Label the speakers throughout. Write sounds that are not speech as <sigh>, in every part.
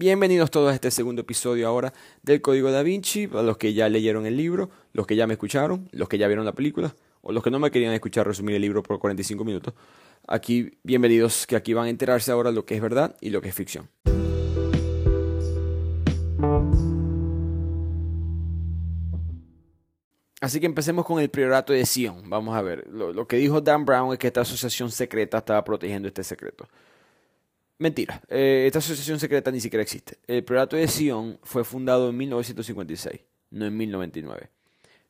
Speaker 1: Bienvenidos todos a este segundo episodio ahora del Código da Vinci, para los que ya leyeron el libro, los que ya me escucharon, los que ya vieron la película, o los que no me querían escuchar resumir el libro por 45 minutos. Aquí, bienvenidos, que aquí van a enterarse ahora lo que es verdad y lo que es ficción. Así que empecemos con el priorato de Sion. Vamos a ver. Lo, que dijo Dan Brown es que esta asociación secreta estaba protegiendo este secreto. Mentira. Eh, esta asociación secreta ni siquiera existe. El priorato de Sion fue fundado en 1956, no en 1099.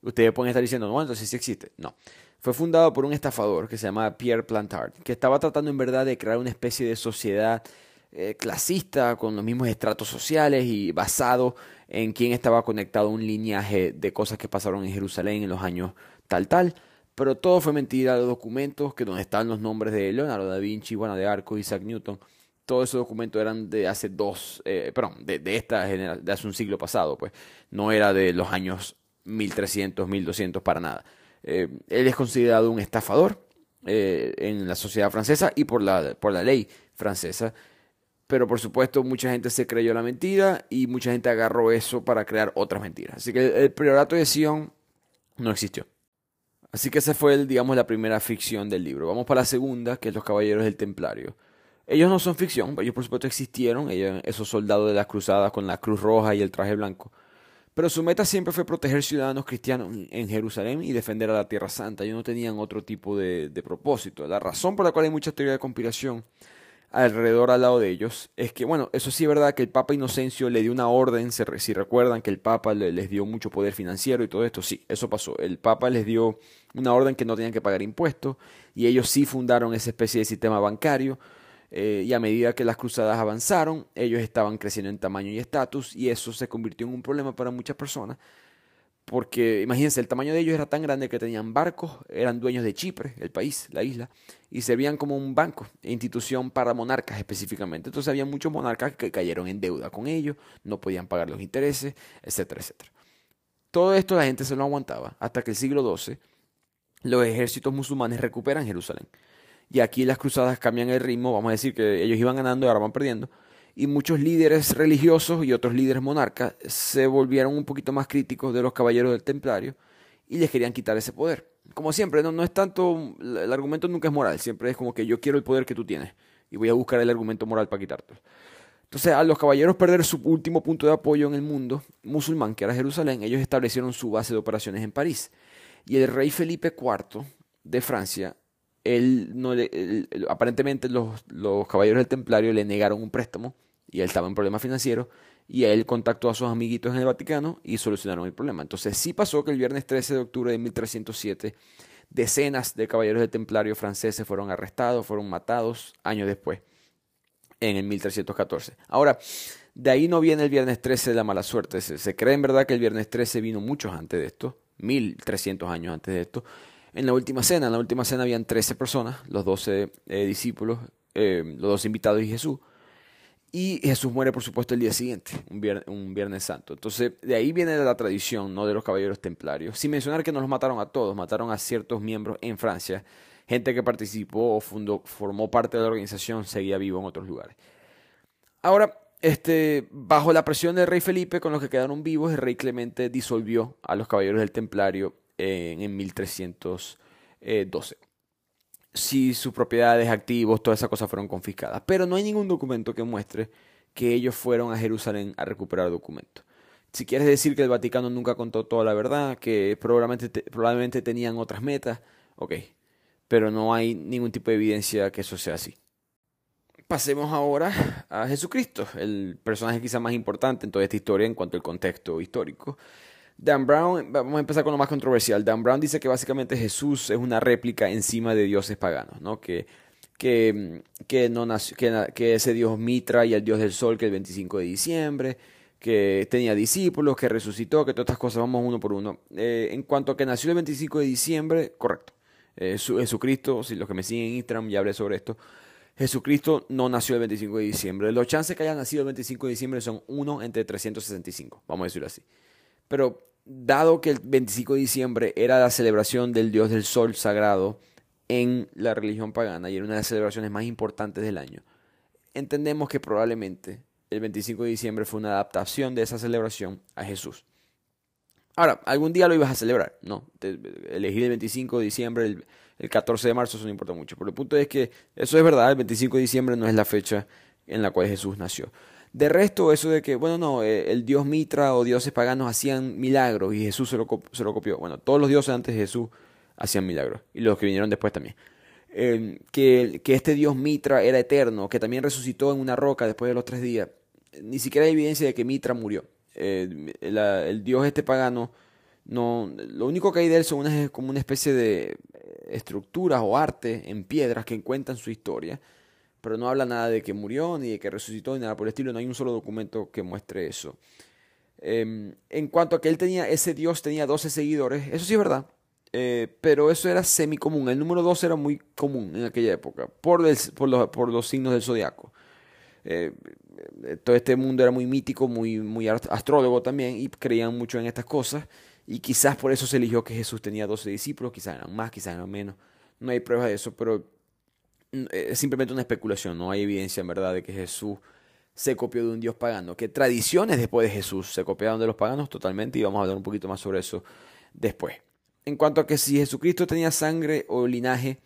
Speaker 1: Ustedes pueden estar diciendo, no, entonces sí existe. No. Fue fundado por un estafador que se llama Pierre Plantard, que estaba tratando en verdad de crear una especie de sociedad eh, clasista con los mismos estratos sociales y basado en quién estaba conectado a un lineaje de cosas que pasaron en Jerusalén en los años tal tal. Pero todo fue mentira, los documentos que donde están los nombres de Leonardo da Vinci, Juana de Arco, Isaac Newton, todos esos documentos eran de hace dos, eh, perdón, de, de esta generación, de hace un siglo pasado, pues no era de los años 1300, 1200 para nada. Eh, él es considerado un estafador eh, en la sociedad francesa y por la, por la ley francesa. Pero por supuesto mucha gente se creyó la mentira y mucha gente agarró eso para crear otras mentiras. Así que el priorato de Sion no existió. Así que esa fue, digamos, la primera ficción del libro. Vamos para la segunda, que es Los Caballeros del Templario. Ellos no son ficción, ellos por supuesto existieron, ellos, esos soldados de las cruzadas con la cruz roja y el traje blanco. Pero su meta siempre fue proteger ciudadanos cristianos en Jerusalén y defender a la Tierra Santa. Ellos no tenían otro tipo de, de propósito. La razón por la cual hay mucha teoría de conspiración alrededor al lado de ellos es que, bueno, eso sí es verdad que el Papa Inocencio le dio una orden, si recuerdan que el Papa les dio mucho poder financiero y todo esto, sí, eso pasó. El Papa les dio una orden que no tenían que pagar impuestos y ellos sí fundaron esa especie de sistema bancario eh, y a medida que las cruzadas avanzaron, ellos estaban creciendo en tamaño y estatus y eso se convirtió en un problema para muchas personas. Porque imagínense, el tamaño de ellos era tan grande que tenían barcos, eran dueños de Chipre, el país, la isla, y servían como un banco, institución para monarcas específicamente. Entonces había muchos monarcas que cayeron en deuda con ellos, no podían pagar los intereses, etcétera, etcétera. Todo esto la gente se lo aguantaba hasta que el siglo XII los ejércitos musulmanes recuperan Jerusalén y aquí las cruzadas cambian el ritmo, vamos a decir que ellos iban ganando y ahora van perdiendo, y muchos líderes religiosos y otros líderes monarcas se volvieron un poquito más críticos de los caballeros del templario y les querían quitar ese poder. Como siempre, no, no es tanto, el argumento nunca es moral, siempre es como que yo quiero el poder que tú tienes y voy a buscar el argumento moral para quitártelo. Entonces, a los caballeros perder su último punto de apoyo en el mundo musulmán, que era Jerusalén, ellos establecieron su base de operaciones en París. Y el rey Felipe IV de Francia él no aparentemente los, caballeros del Templario le negaron un préstamo y él estaba en problemas financieros y él contactó a sus amiguitos en el Vaticano y solucionaron el problema. Entonces sí pasó que el viernes 13 de octubre de 1307 decenas de caballeros del Templario franceses fueron arrestados, fueron matados años después, en el 1314. Ahora, de ahí no viene el viernes 13 de la mala suerte. Se, se cree en verdad que el viernes 13 vino muchos antes de esto, 1300 años antes de esto, en la última cena. En la última cena habían 13 personas, los 12 eh, discípulos, eh, los dos invitados y Jesús. Y Jesús muere, por supuesto, el día siguiente, un viernes, un viernes, Santo. Entonces, de ahí viene la tradición, ¿no? De los caballeros templarios. Sin mencionar que no los mataron a todos, mataron a ciertos miembros en Francia. Gente que participó o fundó, formó parte de la organización seguía vivo en otros lugares. Ahora, este, bajo la presión del rey Felipe, con los que quedaron vivos, el rey Clemente disolvió a los caballeros del templario en, 1312. Si sus propiedades, activos, todas esas cosas fueron confiscadas. Pero no hay ningún documento que muestre que ellos fueron a Jerusalén a recuperar documentos. Si quieres decir que el Vaticano nunca contó toda la verdad, que probablemente, probablemente tenían otras metas, ok. Pero no hay ningún tipo de evidencia que eso sea así. Pasemos ahora a Jesucristo, el personaje quizá más importante en toda esta historia en cuanto al contexto histórico. Dan Brown, vamos a empezar con lo más controversial. Dan Brown dice que básicamente Jesús es una réplica encima de dioses paganos, ¿no? Que, que, que, no nació, que, ese dios Mitra y el dios del sol que el 25 de diciembre, que tenía discípulos, que resucitó, que todas estas cosas, vamos uno por uno. Eh, en cuanto a que nació el 25 de diciembre, correcto. Eh, Jesucristo, si los que me siguen en Instagram ya hablé sobre esto, Jesucristo no nació el 25 de diciembre. Los chances que haya nacido el 25 de diciembre son 1 entre 365, vamos a decirlo así. Pero dado que el 25 de diciembre era la celebración del dios del sol sagrado en la religión pagana y era una de las celebraciones más importantes del año, entendemos que probablemente el 25 de diciembre fue una adaptación de esa celebración a Jesús. Ahora, algún día lo ibas a celebrar, no. elegir el 25 de diciembre, el, el 14 de marzo, eso no importa mucho. Pero el punto es que eso es verdad, el 25 de diciembre no es la fecha en la cual Jesús nació. De resto, eso de que, bueno, no, eh, el dios Mitra o dioses paganos hacían milagros y Jesús se lo, se lo copió. Bueno, todos los dioses antes de Jesús hacían milagros y los que vinieron después también. Em, que, que este dios Mitra era eterno, que también resucitó en una roca después de los tres días. Ni siquiera hay evidencia de que Mitra murió. Eh, el dios este pagano, no, lo único que hay de él son unas, como una especie de estructuras o arte en piedras que cuentan su historia pero no habla nada de que murió, ni de que resucitó, ni nada por el estilo, no hay un solo documento que muestre eso. Em, en cuanto a que él tenía, ese dios tenía 12 seguidores, eso sí es verdad, eh, pero eso era semi común, el número 12 era muy común en aquella época, por, los, por los, signos del zodiaco. Eh, todo este mundo era muy mítico, muy, muy astrólogo también, y creían mucho en estas cosas, y quizás por eso se eligió que Jesús tenía 12 discípulos, quizás eran más, quizás eran menos, no hay pruebas de eso, pero eh, es simplemente una especulación, no hay evidencia en verdad de que Jesús se copió de un dios pagano. Que tradiciones después de Jesús se copiaron de los paganos totalmente y vamos a hablar un poquito más sobre eso después. En cuanto a que si Jesucristo tenía sangre o linaje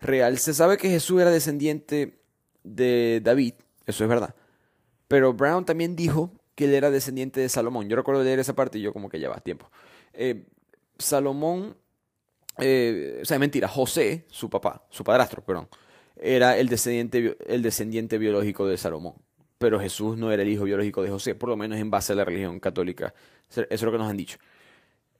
Speaker 1: real, se sabe que Jesús era descendiente de David, eso es verdad. Pero Brown también dijo que él era descendiente de Salomón. Yo recuerdo leer esa parte y yo como que ya va tiempo. Eh, Salomón, eh, o sea, mentira, José, su papá, su padrastro, perdón, era el descendiente, el descendiente biológico de Salomón. Pero Jesús no era el hijo biológico de José, por lo menos en base a la religión católica. Eso es lo que nos han dicho.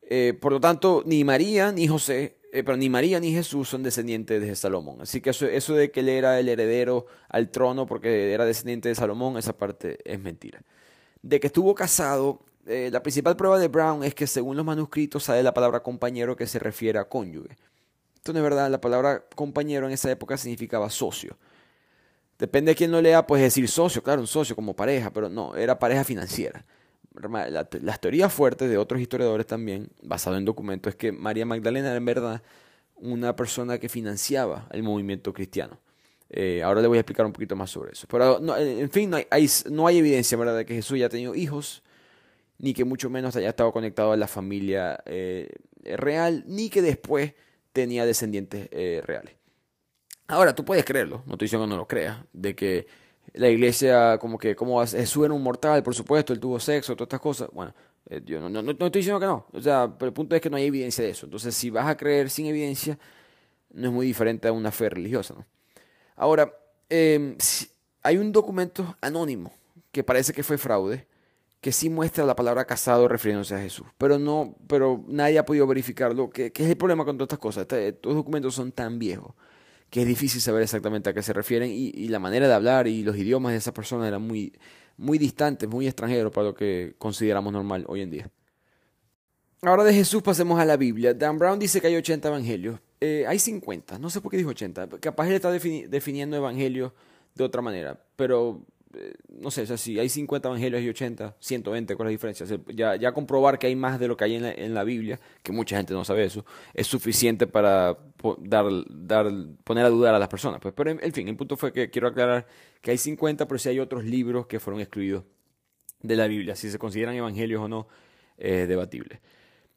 Speaker 1: Eh, por lo tanto, ni María ni José, eh, pero ni María ni Jesús son descendientes de Salomón. Así que eso, eso de que él era el heredero al trono porque era descendiente de Salomón, esa parte es mentira. De que estuvo casado, eh, la principal prueba de Brown es que según los manuscritos sale la palabra compañero que se refiere a cónyuge. Esto verdad, la palabra compañero en esa época significaba socio. Depende de quién lo lea, pues decir socio, claro, un socio como pareja, pero no, era pareja financiera. las teorías fuertes de otros historiadores también, basado en documentos, es que María Magdalena era en verdad una persona que financiaba el movimiento cristiano. Eh, ahora le voy a explicar un poquito más sobre eso. Pero, en fin, no hay, no hay evidencia ¿verdad? de que Jesús haya tenido hijos, ni que mucho menos haya estado conectado a la familia eh, real, ni que después tenía descendientes eh, reales. Ahora, tú puedes creerlo, no estoy diciendo que no lo creas, de que la iglesia, como que, como Jesús era un mortal, por supuesto, él tuvo sexo, todas estas cosas. Bueno, eh, yo no, no, no, estoy diciendo que no, o sea, pero el punto es que no hay evidencia de eso. Entonces, si vas a creer sin evidencia, no es muy diferente a una fe religiosa. Ahora, em, hay un documento anónimo que parece que fue fraude, que sí muestra la palabra casado refiriéndose a Jesús, pero no, pero nadie ha podido verificarlo, que, es el problema con todas estas cosas. Este, estos documentos son tan viejos que es difícil saber exactamente a qué se refieren y, la manera de hablar y los idiomas de esas personas eran muy, muy distantes, muy extranjeros para lo que consideramos normal hoy en día. Ahora de Jesús pasemos a la Biblia. Dan Brown dice que hay 80 evangelios. Eh, hay 50, no sé por qué dijo 80. Capaz él está definiendo evangelios de otra manera, pero no sé, o si hay 50 evangelios y 80, 120, ¿cuál es la diferencia? ya, ya comprobar que hay más de lo que hay en la, Biblia, que mucha gente no sabe eso, es suficiente para dar, dar, poner a dudar a las personas. Pues, pero en, fin, el punto fue que quiero aclarar que hay 50, pero si hay otros libros que fueron excluidos de la Biblia. Si se consideran evangelios o no, es debatible.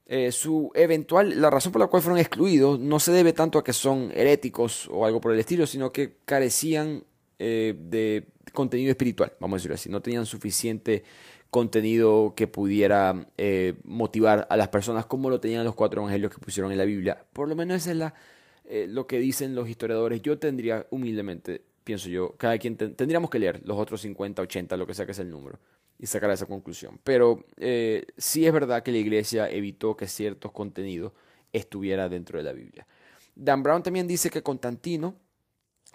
Speaker 1: Eh, su eventual, la razón por la cual fueron excluidos no se debe tanto a que son heréticos o algo por el estilo, sino que carecían eh, de contenido espiritual, vamos a decirlo así. No tenían suficiente contenido que pudiera eh, motivar a las personas como lo tenían los cuatro evangelios que pusieron en la Biblia. Por lo menos eso es la, eh, lo que dicen los historiadores. Yo tendría, humildemente, pienso yo, cada quien tendríamos que leer los otros 50, 80, lo que sea que es el número, y sacar esa conclusión. Pero eh, sí es verdad que la iglesia evitó que ciertos contenidos estuviera dentro de la Biblia. Dan Brown también dice que Constantino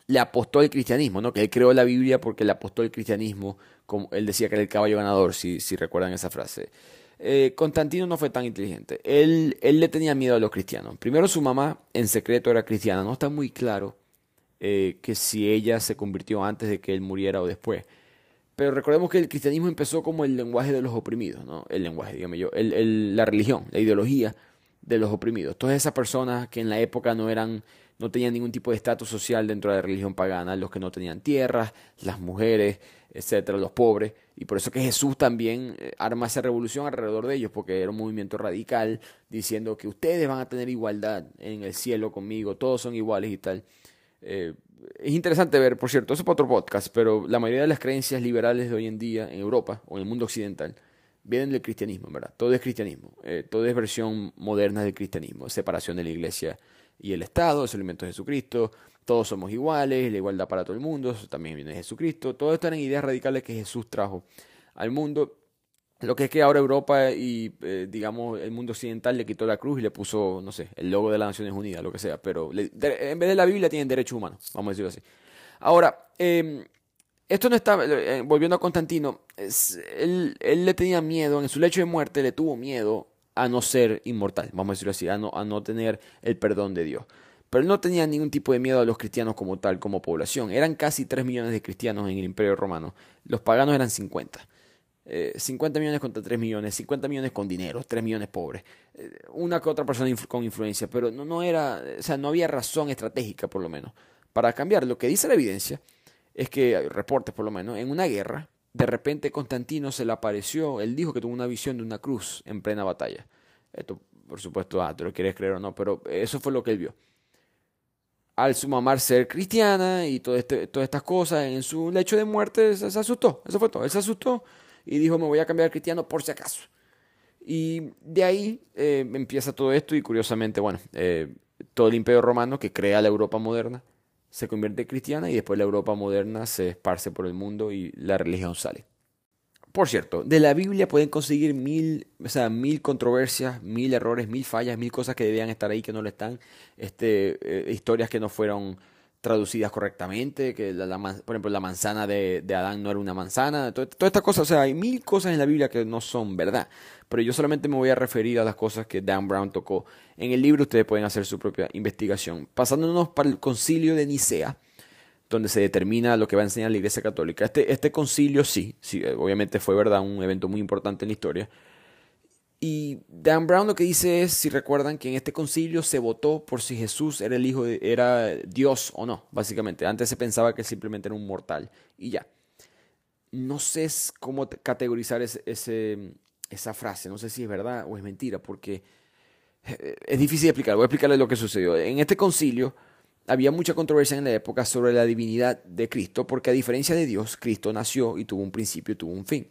Speaker 1: le apostó el cristianismo, ¿no? Que él creó la Biblia porque le apostó el cristianismo, como él decía que era el caballo ganador, si, si recuerdan esa frase. Eh, Constantino no fue tan inteligente. Él, él le tenía miedo a los cristianos. Primero su mamá en secreto era cristiana. No está muy claro eh, que si ella se convirtió antes de que él muriera o después. Pero recordemos que el cristianismo empezó como el lenguaje de los oprimidos, ¿no? El lenguaje, dígame yo, el, la religión, la ideología de los oprimidos. Todas esas personas que en la época no eran no tenían ningún tipo de estatus social dentro de la religión pagana, los que no tenían tierras, las mujeres, etcétera, los pobres, y por eso que Jesús también eh, arma esa revolución alrededor de ellos, porque era un movimiento radical diciendo que ustedes van a tener igualdad en el cielo conmigo, todos son iguales y tal. Eh, es interesante ver, por cierto, eso es para otro podcast, pero la mayoría de las creencias liberales de hoy en día en Europa o en el mundo occidental vienen del cristianismo, ¿verdad? Todo es cristianismo, eh, todo es versión moderna del cristianismo, separación de la iglesia y el Estado, es el elemento de Jesucristo, todos somos iguales, la igualdad para todo el mundo, también viene de Jesucristo, todo esto eran ideas radicales que Jesús trajo al mundo. Lo que es que ahora Europa y, eh, digamos, el mundo occidental le quitó la cruz y le puso, no sé, el logo de las Naciones Unidas, lo que sea, pero en vez de la Biblia tienen derechos humanos, vamos a decirlo así. Ahora, em, esto no está, eh, volviendo a Constantino, él, le tenía miedo, en su lecho de muerte le tuvo miedo a no ser inmortal, vamos a decirlo así, a no, a no tener el perdón de Dios. Pero él no tenía ningún tipo de miedo a los cristianos como tal, como población. Eran casi 3 millones de cristianos en el Imperio Romano. Los paganos eran 50. 50 eh, millones contra 3 millones, 50 millones con dinero, 3 millones pobres. Eh, una que otra persona con influencia, pero no, no era, o sea, no había razón estratégica por lo menos para cambiar. Lo que dice la evidencia es que, hay reportes por lo menos, en una guerra, de repente Constantino se le apareció, él dijo que tuvo una visión de una cruz en plena batalla. Esto, por supuesto, ah, te lo quieres creer o no, pero eso fue lo que él vio. Al su mamá ser cristiana y todo este, todas estas cosas, en su lecho de muerte se, asustó, eso fue todo, él se asustó y dijo me voy a cambiar cristiano por si acaso. Y de ahí eh, empieza todo esto y curiosamente, bueno, eh, todo el imperio romano que crea la Europa moderna se convierte cristiana y después la Europa moderna se esparce por el mundo y la religión sale. Por cierto, de la Biblia pueden conseguir mil, o sea, mil controversias, mil errores, mil fallas, mil cosas que debían estar ahí que no lo están, este, eh, historias que no fueron traducidas correctamente, que la, por ejemplo la manzana de, de, Adán no era una manzana, todas estas cosas, o sea, hay mil cosas en la Biblia que no son verdad, pero yo solamente me voy a referir a las cosas que Dan Brown tocó. En el libro ustedes pueden hacer su propia investigación. Pasándonos para el concilio de Nicea, donde se determina lo que va a enseñar la Iglesia Católica. Este, este concilio sí, sí, obviamente fue verdad, un evento muy importante en la historia, y Dan Brown lo que dice es, si recuerdan, que en este concilio se votó por si Jesús era el hijo de, era Dios o no, básicamente. Antes se pensaba que simplemente era un mortal y ya. No sé cómo categorizar ese, esa frase, no sé si es verdad o es mentira, porque eh, es difícil de explicar. Voy a explicarles lo que sucedió. En este concilio había mucha controversia en la época sobre la divinidad de Cristo, porque a diferencia de Dios, Cristo nació y tuvo un principio y tuvo un fin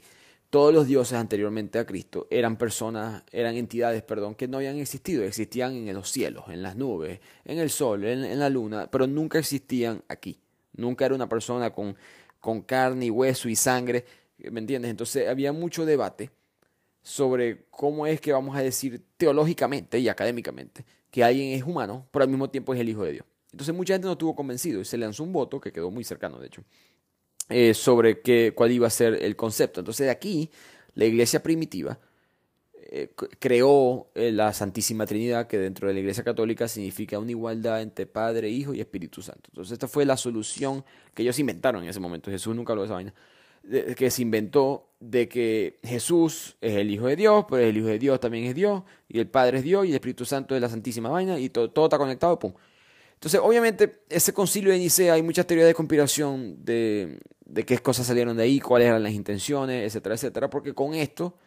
Speaker 1: todos los dioses anteriormente a Cristo eran personas, eran entidades, perdón, que no habían existido, existían en los cielos, en las nubes, en el sol, en, la luna, pero nunca existían aquí. Nunca era una persona con, con carne y hueso y sangre, ¿me entiendes? Entonces había mucho debate sobre cómo es que vamos a decir teológicamente y académicamente que alguien es humano, pero al mismo tiempo es el Hijo de Dios. Entonces mucha gente no estuvo convencido y se lanzó un voto que quedó muy cercano, de hecho, eh, sobre qué, cuál iba a ser el concepto. Entonces de aquí, la iglesia primitiva eh, creó eh, la Santísima Trinidad, que dentro de la iglesia católica significa una igualdad entre Padre, Hijo y Espíritu Santo. Entonces esta fue la solución que ellos inventaron en ese momento. Jesús nunca habló de esa vaina. que se inventó de que Jesús es el Hijo de Dios, pero el Hijo de Dios también es Dios, y el Padre es Dios, y el Espíritu Santo es la Santísima Vaina, y todo, todo está conectado, pum. Entonces, obviamente, ese concilio de Nicea, hay muchas teorías de conspiración de, de qué cosas salieron de ahí, cuáles eran las intenciones, etcétera, etcétera, porque con esto,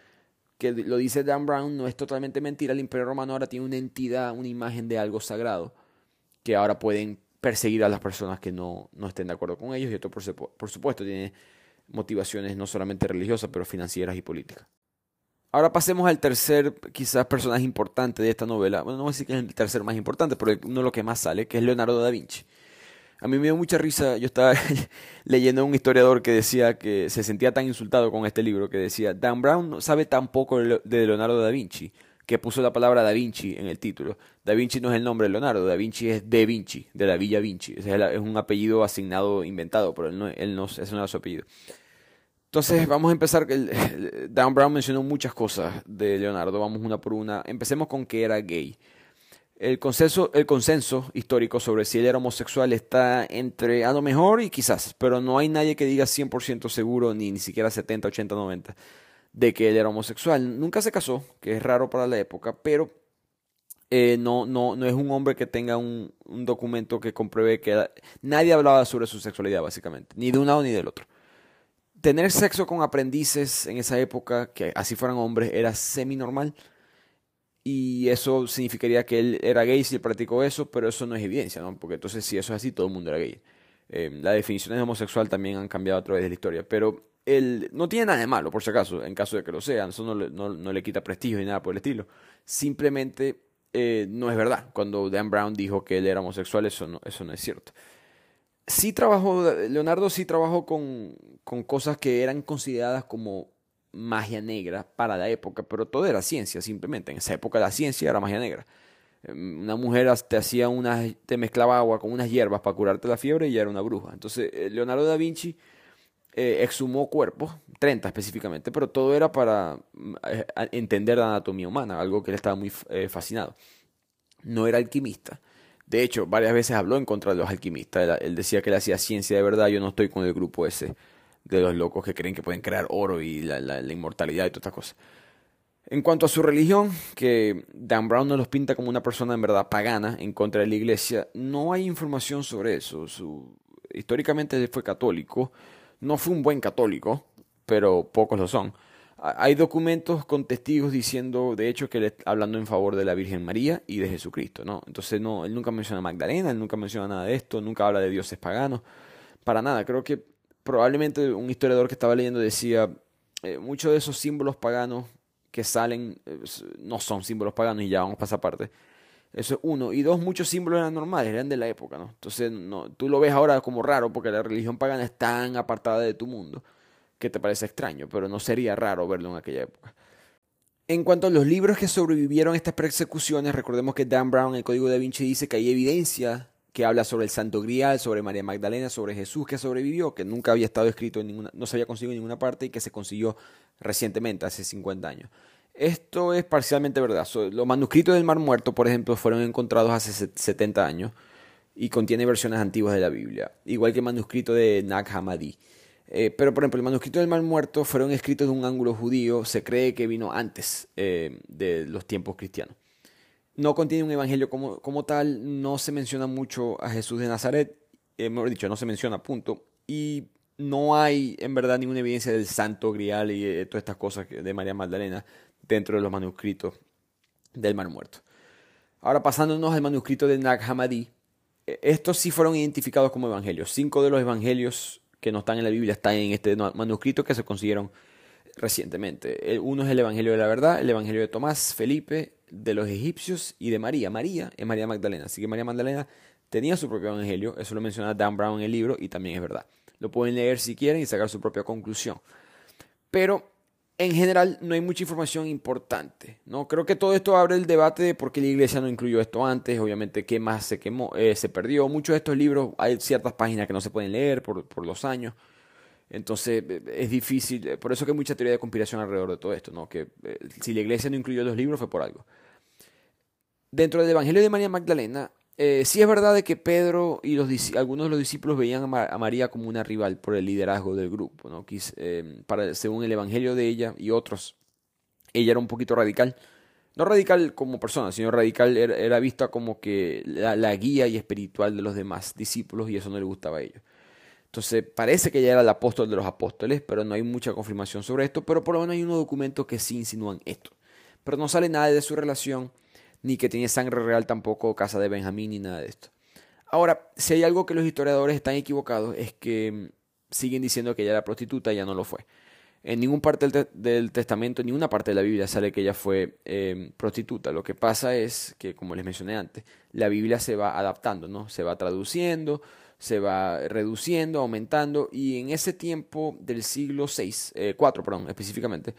Speaker 1: que lo dice Dan Brown, no es totalmente mentira, el Imperio Romano ahora tiene una entidad, una imagen de algo sagrado, que ahora pueden perseguir a las personas que no, no estén de acuerdo con ellos, y esto, por, por supuesto, tiene motivaciones no solamente religiosas, pero financieras y políticas. Ahora pasemos al tercer, quizás, personaje importante de esta novela. Bueno, no voy a decir que es el tercer más importante, pero uno de los que más sale, que es Leonardo da Vinci. A mí me dio mucha risa, yo estaba <laughs> leyendo a un historiador que decía que se sentía tan insultado con este libro, que decía, Dan Brown sabe tan poco de Leonardo da Vinci, que puso la palabra Da Vinci en el título. Da Vinci no es el nombre de Leonardo, Da Vinci es De Vinci, de la Villa Vinci. Es, un apellido asignado, inventado, pero él él no, ese no es su apellido. Entonces vamos a empezar. Dan Brown mencionó muchas cosas de Leonardo. Vamos una por una. Empecemos con que era gay. El consenso, el consenso histórico sobre si él era homosexual está entre a lo mejor y quizás, pero no hay nadie que diga 100% seguro, ni, ni siquiera 70, 80, 90, de que él era homosexual. Nunca se casó, que es raro para la época, pero eh, no, no, no es un hombre que tenga un, un documento que compruebe que nadie hablaba sobre su sexualidad, básicamente, ni de un lado ni del otro. Tener sexo con aprendices en esa época, que así fueran hombres, era semi-normal. Y eso significaría que él era gay si él practicó eso, pero eso no es evidencia, ¿no? Porque entonces, si eso es así, todo el mundo era gay. Eh, las definiciones de homosexual también han cambiado a través de la historia, pero él no tiene nada de malo, por si acaso, en caso de que lo sea. Eso no le, quita prestigio ni nada por el estilo. Simplemente eh, no es verdad. Cuando Dan Brown dijo que él era homosexual, eso no, eso no es cierto. Sí trabajó, Leonardo sí trabajó con, con cosas que eran consideradas como magia negra para la época, pero todo era ciencia simplemente. En esa época la ciencia era magia negra. Em, una mujer te hacía unas, te mezclaba agua con unas hierbas para curarte la fiebre y ya era una bruja. Entonces, eh, Leonardo da Vinci eh, exhumó cuerpos, 30 específicamente, pero todo era para eh, entender la anatomía humana, algo que él estaba muy eh, fascinado. No era alquimista. De hecho, varias veces habló en contra de los alquimistas. Él, decía que él hacía ciencia de verdad. Yo no estoy con el grupo ese de los locos que creen que pueden crear oro y la, inmortalidad y todas estas cosas. En cuanto a su religión, que Dan Brown nos los pinta como una persona en verdad pagana en contra de la iglesia, no hay información sobre eso. Históricamente fue católico, no fue un buen católico, pero pocos lo son. Hay documentos con testigos diciendo, de hecho, que él hablando en favor de la Virgen María y de Jesucristo, ¿no? Entonces, no, él nunca menciona a Magdalena, él nunca menciona nada de esto, nunca habla de dioses paganos, para nada. Creo que probablemente un historiador que estaba leyendo decía, eh, muchos de esos símbolos paganos que salen eh, no son símbolos paganos y ya vamos a pasar aparte. Eso es uno. Y dos, muchos símbolos eran normales, eran de la época, ¿no? Entonces, no, tú lo ves ahora como raro porque la religión pagana es tan apartada de tu mundo que te parece extraño, pero no sería raro verlo en aquella época. En cuanto a los libros que sobrevivieron a estas persecuciones, recordemos que Dan Brown, en el Código da Vinci, dice que hay evidencia que habla sobre el Santo Grial, sobre María Magdalena, sobre Jesús que sobrevivió, que nunca había estado escrito en ninguna, no se había conseguido en ninguna parte y que se consiguió recientemente, hace 50 años. Esto es parcialmente verdad. Los manuscritos del Mar Muerto, por ejemplo, fueron encontrados hace 70 años y contiene versiones antiguas de la Biblia, igual que el manuscrito de Nag Hammadi. Eh, pero, por ejemplo, el manuscrito del Mar Muerto fueron escritos de un ángulo judío, se cree que vino antes eh, de los tiempos cristianos. No contiene un evangelio como, como, tal, no se menciona mucho a Jesús de Nazaret, eh, mejor dicho, no se menciona, punto. Y no hay en verdad ninguna evidencia del santo grial y de todas estas cosas de María Magdalena dentro de los manuscritos del Mar Muerto. Ahora pasándonos al manuscrito de Nag Hammadi, e, estos sí fueron identificados como evangelios. Cinco de los evangelios que no están en la Biblia están en este manuscrito que se consiguieron recientemente. Uno es el Evangelio de la Verdad, el Evangelio de Tomás, Felipe, de los egipcios y de María. María es María Magdalena. Así que María Magdalena tenía su propio Evangelio, eso lo menciona Dan Brown en el libro y también es verdad. Lo pueden leer si quieren y sacar su propia conclusión. Pero en general no hay mucha información importante. ¿no? Creo que todo esto abre el debate de por qué la iglesia no incluyó esto antes, obviamente qué más se quemó, eh, se perdió. Muchos de estos libros hay ciertas páginas que no se pueden leer por, por los años. Entonces eh, es difícil, eh, por eso que hay mucha teoría de conspiración alrededor de todo esto, ¿no? que si la iglesia no incluyó los libros fue por algo. Dentro del Evangelio de María Magdalena eh, sí es verdad de que Pedro y algunos de los discípulos veían a, María como una rival por el liderazgo del grupo, ¿no? Eh, para, según el Evangelio de ella y otros, ella era un poquito radical. No radical como persona, sino radical era, vista como que la, guía y espiritual de los demás discípulos y eso no le gustaba a ellos. Entonces parece que ella era el apóstol de los apóstoles, pero no hay mucha confirmación sobre esto, pero por lo menos hay unos documentos que sí insinúan esto. Pero no sale nada de su relación ni que tiene sangre real tampoco Casa de Benjamín ni nada de esto. Ahora, si hay algo que los historiadores están equivocados es que mm, siguen diciendo que ella era prostituta y ya no lo fue. En ninguna parte del, testamento, en ninguna parte de la Biblia sale que ella fue em, prostituta. Lo que pasa es que, como les mencioné antes, la Biblia se va adaptando, ¿no? Se va traduciendo, se va reduciendo, aumentando, y en ese tiempo del siglo VI, eh, 4, perdón, específicamente,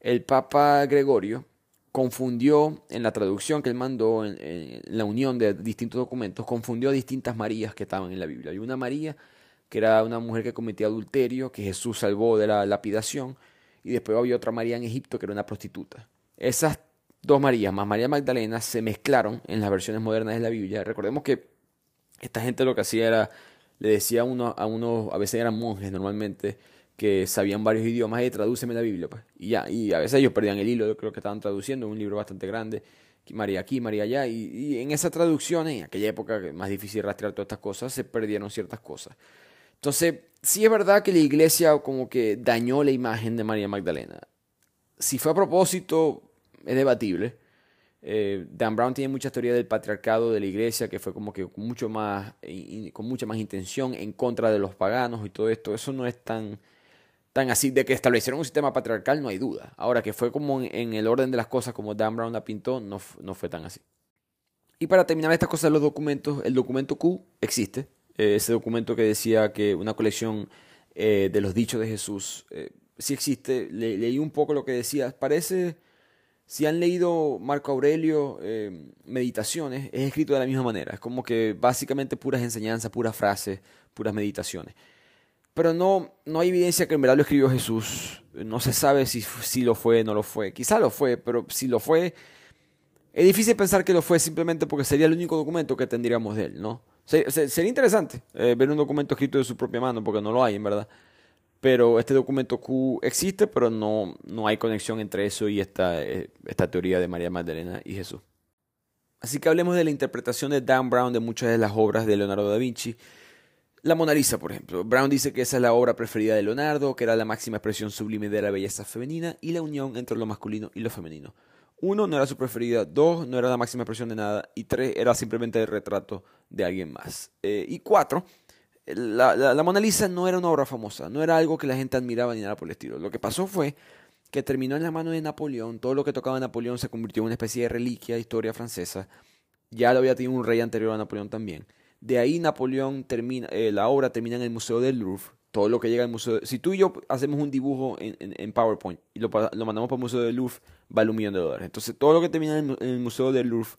Speaker 1: el Papa Gregorio confundió en la traducción que él mandó, en, la unión de distintos documentos, confundió a distintas Marías que estaban en la Biblia. Hay una María que era una mujer que cometía adulterio, que Jesús salvó de la lapidación, y después había otra María en Egipto que era una prostituta. Esas dos Marías, más María Magdalena, se mezclaron en las versiones modernas de la Biblia. Recordemos que esta gente lo que hacía era, le decía a uno, a uno, a veces eran monjes normalmente, que sabían varios idiomas y tradúceme la Biblia. Pues. Y ya, y a veces ellos perdían el hilo, yo creo que estaban traduciendo un libro bastante grande, María aquí, María allá. Y, en esa traducción, en aquella época más difícil rastrear todas estas cosas, se perdieron ciertas cosas. Entonces, sí es verdad que la iglesia como que dañó la imagen de María Magdalena. Si fue a propósito, es debatible. Eh, Dan Brown tiene mucha teoría del patriarcado de la iglesia, que fue como que mucho más, con mucha más intención en contra de los paganos y todo esto. Eso no es tan tan así, de que establecieron un sistema patriarcal, no hay duda. Ahora, que fue como en, el orden de las cosas, como Dan Brown la pintó, no, no, fue tan así. Y para terminar estas cosas los documentos, el documento Q existe. Eh, ese documento que decía que una colección eh, de los dichos de Jesús eh, sí existe. leí un poco lo que decía. Parece, si han leído Marco Aurelio Meditaciones, es escrito de la misma manera. Es como que básicamente puras enseñanzas, puras frases, puras meditaciones pero no, no hay evidencia que en verdad lo escribió Jesús. No se sabe si, si lo fue o no lo fue. Quizá lo fue, pero si lo fue, es difícil pensar que lo fue simplemente porque sería el único documento que tendríamos de él, ¿no? Sería interesante eh, ver un documento escrito de su propia mano, porque no lo hay, en verdad. Pero este documento Q existe, pero no, no hay conexión entre eso y esta, eh, esta teoría de María Magdalena y Jesús. Así que hablemos de la interpretación de Dan Brown de muchas de las obras de Leonardo da Vinci la Mona Lisa, por ejemplo. Brown dice que esa es la obra preferida de Leonardo, que era la máxima expresión sublime de la belleza femenina y la unión entre lo masculino y lo femenino. Uno, no era su preferida. Dos, no era la máxima expresión de nada. Y tres, era simplemente el retrato de alguien más. Eh, y cuatro, la, la, Mona Lisa no era una obra famosa, no era algo que la gente admiraba ni nada por el estilo. Lo que pasó fue que terminó en la mano de Napoleón, todo lo que tocaba Napoleón se convirtió en una especie de reliquia de historia francesa. Ya lo había tenido un rey anterior a Napoleón también. De ahí Napoleón termina, eh, la obra termina en el Museo del Louvre. Todo lo que llega al museo. Si tú y yo hacemos un dibujo en, PowerPoint y lo, mandamos para el Museo del Louvre, vale un millón de dólares. Entonces, todo lo que termina en, el Museo del Louvre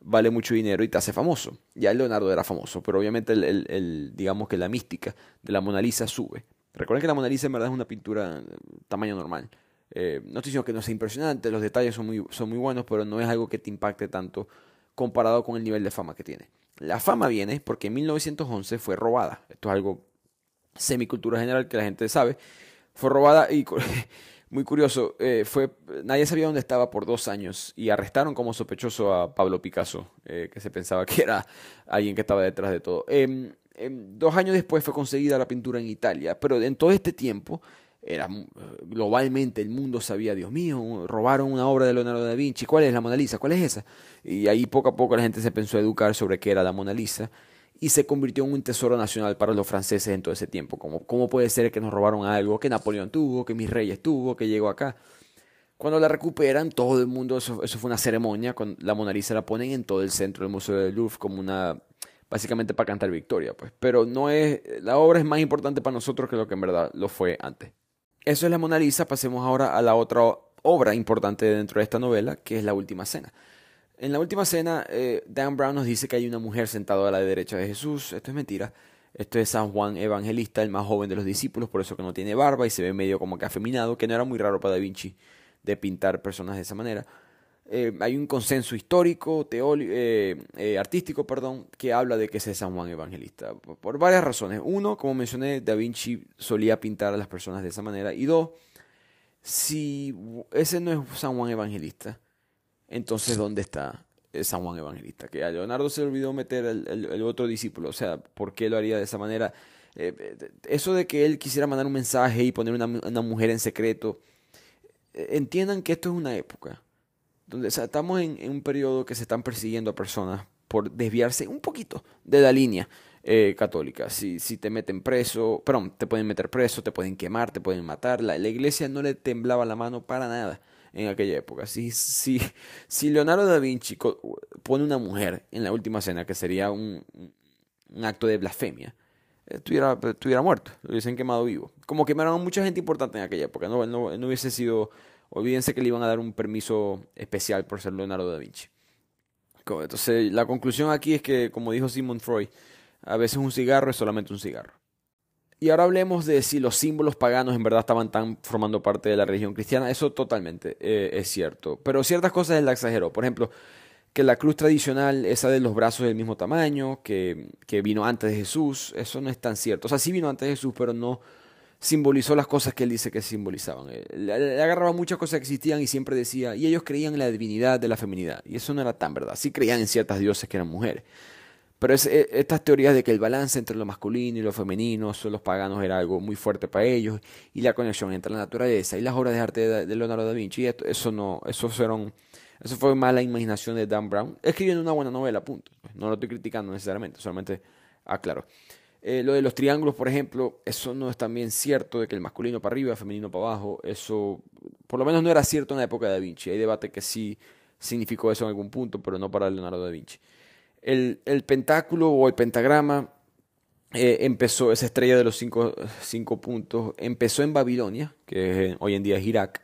Speaker 1: vale mucho dinero y te hace famoso. Ya Leonardo era famoso, pero obviamente el, digamos que la mística de la Mona Lisa sube. Recuerden que la Mona Lisa en verdad es una pintura tamaño normal. Eh, no estoy diciendo que no sea impresionante, los detalles son muy, son muy buenos, pero no es algo que te impacte tanto comparado con el nivel de fama que tiene. La fama viene porque en 1911 fue robada. Esto es algo semicultura general que la gente sabe. Fue robada y <laughs> muy curioso, eh, fue, nadie sabía dónde estaba por dos años y arrestaron como sospechoso a Pablo Picasso, eh, que se pensaba que era alguien que estaba detrás de todo. Em, em, dos años después fue conseguida la pintura en Italia, pero en todo este tiempo era globalmente el mundo sabía, Dios mío, robaron una obra de Leonardo da Vinci, ¿cuál es la Mona Lisa? ¿Cuál es esa? Y ahí poco a poco la gente se pensó educar sobre qué era la Mona Lisa y se convirtió en un tesoro nacional para los franceses en todo ese tiempo. Como, ¿Cómo puede ser que nos robaron algo que Napoleón tuvo, que mis reyes tuvo, que llegó acá? Cuando la recuperan, todo el mundo, eso, eso fue una ceremonia, con la Mona Lisa la ponen en todo el centro del Museo del Louvre como una, básicamente para cantar victoria, pues. Pero no es, la obra es más importante para nosotros que lo que en verdad lo fue antes. Eso es la Mona Lisa. Pasemos ahora a la otra obra importante dentro de esta novela, que es La Última Cena. En La Última Cena, eh, Dan Brown nos dice que hay una mujer sentada a la derecha de Jesús. Esto es mentira. Esto es San Juan Evangelista, el más joven de los discípulos, por eso que no tiene barba y se ve medio como que afeminado, que no era muy raro para Da Vinci de pintar personas de esa manera. Eh, hay un consenso histórico, eh, eh, artístico, perdón, que habla de que ese es San Juan Evangelista. Por, varias razones. Uno, como mencioné, Da Vinci solía pintar a las personas de esa manera. Y dos, si ese no es San Juan Evangelista, entonces ¿dónde está San Juan Evangelista? Que a Leonardo se le olvidó meter el, otro discípulo. O sea, ¿por qué lo haría de esa manera? eso de que él quisiera mandar un mensaje y poner una, una mujer en secreto, entiendan que esto es una época donde estamos en, un periodo que se están persiguiendo a personas por desviarse un poquito de la línea eh, católica. Si, si te meten preso, perdón, te pueden meter preso, te pueden quemar, te pueden matar. La, la iglesia no le temblaba la mano para nada en aquella época. Si, si, si Leonardo da Vinci pone una mujer en la última cena, que sería un, acto de blasfemia, estuviera, estuviera muerto, lo hubiesen quemado vivo. Como quemaron a mucha gente importante en aquella época, no, no, no hubiese sido olvídense que le iban a dar un permiso especial por ser Leonardo da Vinci. Entonces, la conclusión aquí es que, como dijo Sigmund Freud, a veces un cigarro es solamente un cigarro. Y ahora hablemos de si los símbolos paganos en verdad estaban tan formando parte de la religión cristiana. Eso totalmente eh, es cierto. Pero ciertas cosas él la exageró. Por ejemplo, que la cruz tradicional, esa de los brazos del mismo tamaño, que, que, vino antes de Jesús, eso no es tan cierto. O sea, sí vino antes de Jesús, pero no, simbolizó las cosas que él dice que simbolizaban. Él, agarraba muchas cosas que existían y siempre decía, y ellos creían en la divinidad de la feminidad. Y eso no era tan verdad. Sí creían en ciertas dioses que eran mujeres. Pero e, estas teorías de que el balance entre lo masculino y lo femenino, los paganos, era algo muy fuerte para ellos, y la conexión entre la naturaleza y las obras de arte de, Leonardo da Vinci, eso no, eso fueron, eso fue mala imaginación de Dan Brown, escribiendo una buena novela, punto. No lo estoy criticando necesariamente, solamente aclaro. Eh, lo de los triángulos, por ejemplo, eso no es también cierto de que el masculino para arriba, el femenino para abajo, eso por lo menos no era cierto en la época de Da Vinci. Hay debate que sí significó eso en algún punto, pero no para Leonardo da Vinci. El, pentáculo o el pentagrama eh, empezó, esa estrella de los cinco, cinco, puntos, empezó en Babilonia, que hoy en día es Irak,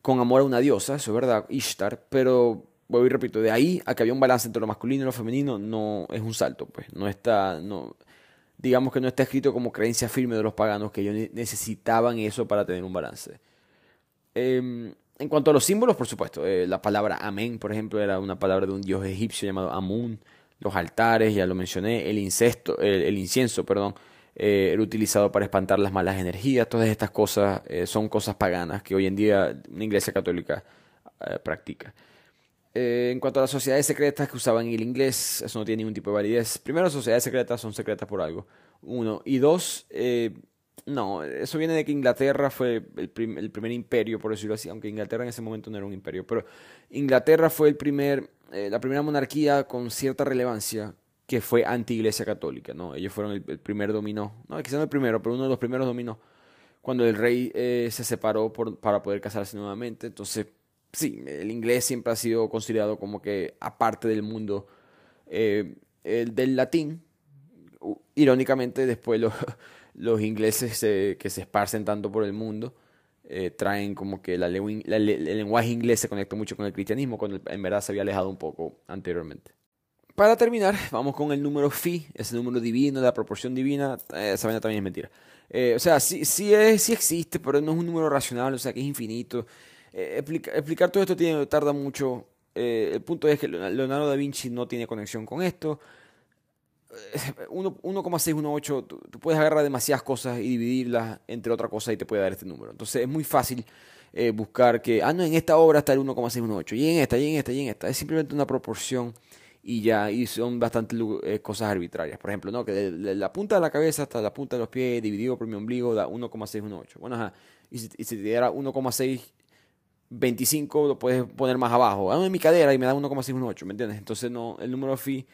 Speaker 1: con amor a una diosa, eso es verdad, Ishtar, pero vuelvo y repito, de ahí a que había un balance entre lo masculino y lo femenino, no es un salto, pues, no está, no, digamos que no está escrito como creencia firme de los paganos que ellos necesitaban eso para tener un balance. Em, en cuanto a los símbolos, por supuesto, eh, la palabra amén, por ejemplo, era una palabra de un dios egipcio llamado Amun. Los altares, ya lo mencioné, el, incesto, el, incienso, perdón, eh, era utilizado para espantar las malas energías. Todas estas cosas eh, son cosas paganas que hoy en día una iglesia católica practica. En cuanto a las sociedades secretas que usaban el inglés, eso no tiene ningún tipo de validez. Primero, sociedades secretas son secretas por algo. Uno. Y dos, no, eso viene de que Inglaterra fue el, primer imperio, por decirlo así, aunque Inglaterra en ese momento no era un imperio, pero Inglaterra fue el primer, eh, la primera monarquía con cierta relevancia que fue anti-iglesia católica, ¿no? Ellos fueron el, primer dominó, no, quizás no el primero, pero uno de los primeros dominó, cuando el rey eh, se separó para poder casarse nuevamente. Entonces, sí, el inglés siempre ha sido considerado como que aparte del mundo eh, el del latín, irónicamente después lo <laughs> los ingleses que se esparcen tanto por el mundo eh, traen como que la, el lenguaje inglés se conecta mucho con el cristianismo, cuando en verdad se había alejado un poco anteriormente. Para terminar, vamos con el número phi, ese número divino, la proporción divina, eh, esa también es mentira. O sea, sí, sí, es, sí existe, pero no es un número racional, o sea, que es infinito. Explicar todo esto tarda mucho. el punto es que Leonardo da Vinci no tiene conexión con esto. 1,618, tú, tú, puedes agarrar demasiadas cosas y dividirlas entre otra cosa y te puede dar este número. Entonces es muy fácil eh, buscar que, ah, no, en esta obra está el 1,618, y en esta, y en esta, y en esta. Es simplemente una proporción y ya, y son bastante eh, cosas arbitrarias. Por ejemplo, ¿no? que de, la punta de la cabeza hasta la punta de los pies dividido por mi ombligo da 1,618. Bueno, ajá. Y si, y si te diera 1,625 lo puedes poner más abajo. Ah, en mi cadera y me da 1,618, ¿me entiendes? Entonces no, el número phi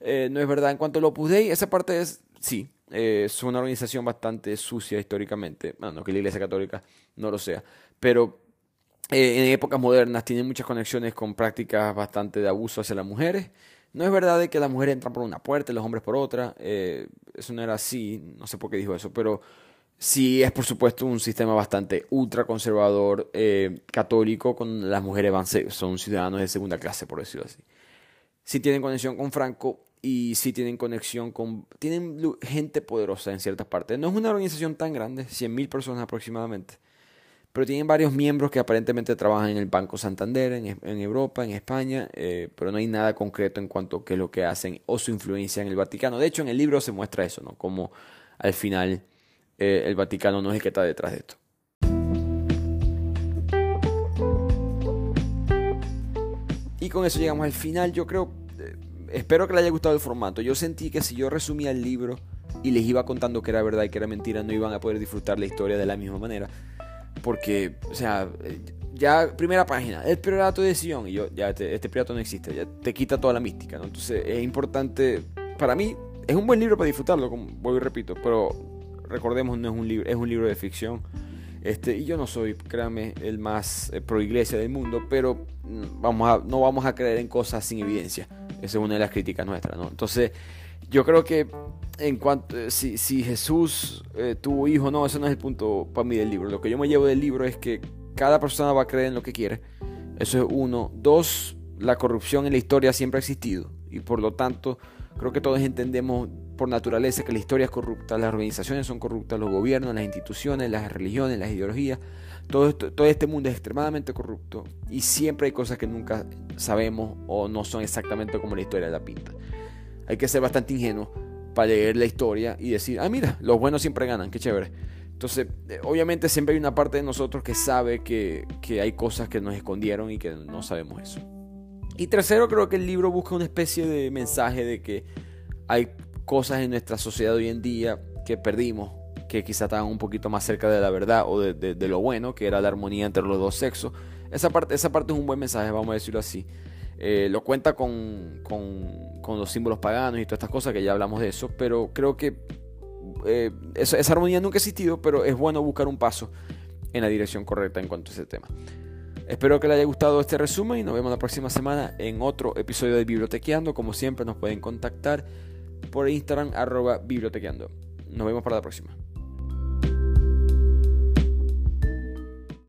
Speaker 1: eh, no es verdad. En cuanto a Opus Dei, esa parte es, sí, eh, es una organización bastante sucia históricamente. Bueno, no que la Iglesia Católica no lo sea, pero eh, en épocas modernas tiene muchas conexiones con prácticas bastante de abuso hacia las mujeres. No es verdad que las mujeres entran por una puerta y los hombres por otra. eso no era así, no sé por qué dijo eso, pero sí es por supuesto un sistema bastante ultraconservador católico con las mujeres van son ciudadanos de segunda clase, por decirlo así. Si tienen conexión con Franco, y sí tienen conexión con... Tienen gente poderosa en ciertas partes. No es una organización tan grande, 100.000 personas aproximadamente, pero tienen varios miembros que aparentemente trabajan en el Banco Santander, en, en Europa, en España, eh, pero no hay nada concreto en cuanto a qué es lo que hacen o su influencia en el Vaticano. De hecho, en el libro se muestra eso, ¿no? Como al final eh, el Vaticano no es el que está detrás de esto. Y con eso llegamos al final. Yo creo espero que les haya gustado el formato. Yo sentí que si yo resumía el libro y les iba contando que era verdad y que era mentira, no iban a poder disfrutar la historia de la misma manera. Porque, o sea, ya primera página, el priorato de Sion, y yo, ya este, este priorato no existe, ya te quita toda la mística, ¿no? Entonces es importante, para mí, es un buen libro para disfrutarlo, como voy y repito, pero recordemos, no es un libro, es un libro de ficción. Este, y yo no soy, créanme, el más eh, pro iglesia del mundo, pero mm, vamos a, no vamos a creer en cosas sin evidencia. Esa es una de las críticas nuestras, ¿no? Entonces, yo creo que en cuanto eh, si, si Jesús eh, tuvo hijo, no, eso no es el punto para mí del libro. Lo que yo me llevo del libro es que cada persona va a creer en lo que quiere. Eso es uno. Dos, la corrupción en la historia siempre ha existido y por lo tanto creo que todos entendemos por naturaleza que la historia es corrupta, las organizaciones son corruptas, los gobiernos, las instituciones, las religiones, las ideologías. Todo, este mundo es extremadamente corrupto y siempre hay cosas que nunca sabemos o no son exactamente como la historia la pinta. Hay que ser bastante ingenuo para leer la historia y decir, ah, mira, los buenos siempre ganan, qué chévere. Entonces, eh, obviamente siempre hay una parte de nosotros que sabe que hay cosas que nos escondieron y que no sabemos eso. Y tercero, creo que el libro busca una especie de mensaje de que hay cosas en nuestra sociedad hoy en día que perdimos, que quizá estaban un poquito más cerca de la verdad o de, lo bueno, que era la armonía entre los dos sexos. Esa parte, esa parte es un buen mensaje, vamos a decirlo así. Eh, lo cuenta con, con, los símbolos paganos y todas estas cosas, que ya hablamos de eso, pero creo que eh, esa, esa, armonía nunca ha existido, pero es bueno buscar un paso en la dirección correcta en cuanto a ese tema. Espero que les haya gustado este resumen y nos vemos la próxima semana en otro episodio de Bibliotequeando. Como siempre nos pueden contactar por Instagram arroba bibliotequeando. Nos vemos para la próxima.